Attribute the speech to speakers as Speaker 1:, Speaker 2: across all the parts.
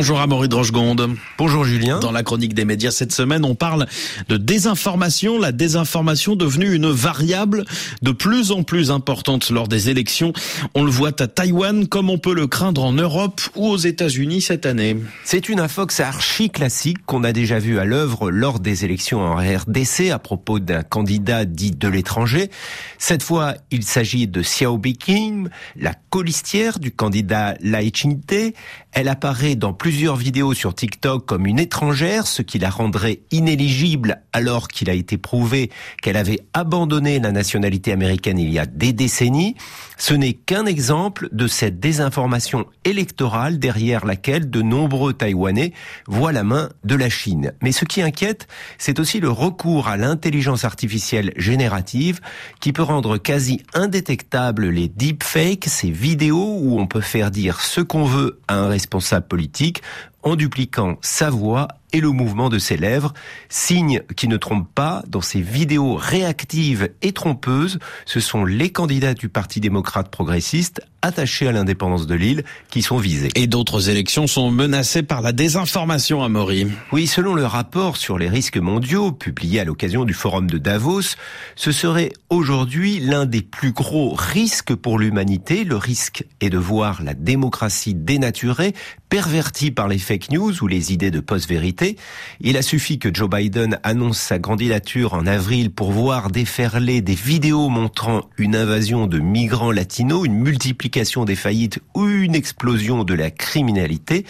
Speaker 1: Bonjour Amaury Drochegonde.
Speaker 2: Bonjour Julien.
Speaker 1: Dans la chronique des médias cette semaine, on parle de désinformation, la désinformation devenue une variable de plus en plus importante lors des élections. On le voit à Taïwan comme on peut le craindre en Europe ou aux États-Unis cette année.
Speaker 2: C'est une infox archi classique qu'on a déjà vu à l'œuvre lors des élections en RDC à propos d'un candidat dit de l'étranger. Cette fois, il s'agit de Xiao Biqing, la colistière du candidat Lai Ching-te. Elle apparaît dans plusieurs vidéos sur TikTok comme une étrangère, ce qui la rendrait inéligible alors qu'il a été prouvé qu'elle avait abandonné la nationalité américaine il y a des décennies. Ce n'est qu'un exemple de cette désinformation électorale derrière laquelle de nombreux Taïwanais voient la main de la Chine. Mais ce qui inquiète, c'est aussi le recours à l'intelligence artificielle générative qui peut rendre quasi indétectables les deepfakes, ces vidéos où on peut faire dire ce qu'on veut à un responsable politique like en dupliquant sa voix et le mouvement de ses lèvres, signe qui ne trompe pas dans ces vidéos réactives et trompeuses, ce sont les candidats du Parti démocrate progressiste attachés à l'indépendance de l'île qui sont visés.
Speaker 1: Et d'autres élections sont menacées par la désinformation à Maury.
Speaker 2: Oui, selon le rapport sur les risques mondiaux publié à l'occasion du forum de Davos, ce serait aujourd'hui l'un des plus gros risques pour l'humanité. Le risque est de voir la démocratie dénaturée, pervertie par les fake news ou les idées de post-vérité il a suffi que Joe Biden annonce sa candidature en avril pour voir déferler des vidéos montrant une invasion de migrants latinos, une multiplication des faillites ou une explosion de la criminalité.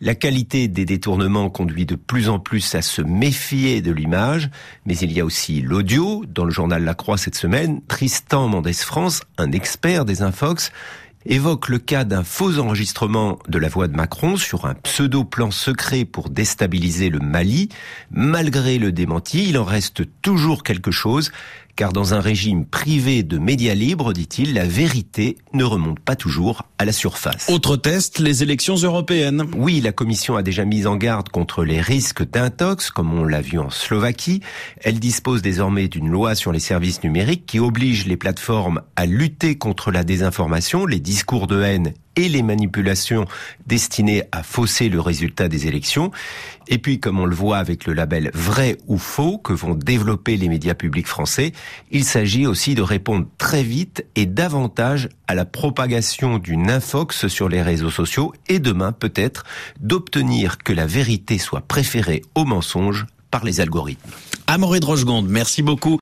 Speaker 2: La qualité des détournements conduit de plus en plus à se méfier de l'image, mais il y a aussi l'audio. Dans le journal La Croix cette semaine, Tristan Mendes France, un expert des Infox, évoque le cas d'un faux enregistrement de la voix de Macron sur un pseudo-plan secret pour déstabiliser le Mali. Malgré le démenti, il en reste toujours quelque chose car dans un régime privé de médias libres, dit-il, la vérité ne remonte pas toujours à la surface.
Speaker 1: Autre test, les élections européennes.
Speaker 2: Oui, la Commission a déjà mis en garde contre les risques d'intox, comme on l'a vu en Slovaquie. Elle dispose désormais d'une loi sur les services numériques qui oblige les plateformes à lutter contre la désinformation, les discours de haine et les manipulations destinées à fausser le résultat des élections. Et puis, comme on le voit avec le label vrai ou faux que vont développer les médias publics français, il s'agit aussi de répondre très vite et davantage à la propagation d'une infox sur les réseaux sociaux et demain peut-être d'obtenir que la vérité soit préférée au mensonge par les algorithmes.
Speaker 1: Drochegonde, merci beaucoup.